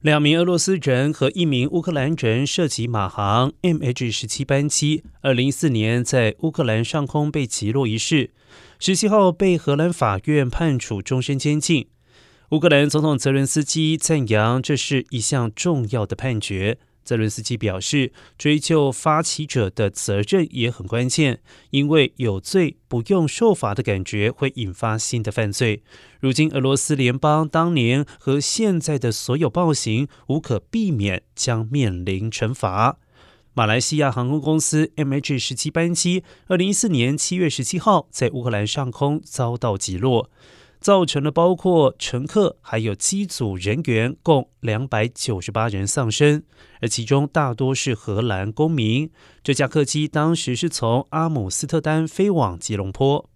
两名俄罗斯人和一名乌克兰人涉及马航 MH 十七班机，二零一四年在乌克兰上空被击落一事，十七号被荷兰法院判处终身监禁。乌克兰总统泽伦斯基赞扬这是一项重要的判决。泽伦斯基表示，追究发起者的责任也很关键，因为有罪不用受罚的感觉会引发新的犯罪。如今，俄罗斯联邦当年和现在的所有暴行无可避免将面临惩罚。马来西亚航空公司 MH 十七班机，二零一四年七月十七号在乌克兰上空遭到击落。造成了包括乘客还有机组人员共两百九十八人丧生，而其中大多是荷兰公民。这架客机当时是从阿姆斯特丹飞往吉隆坡。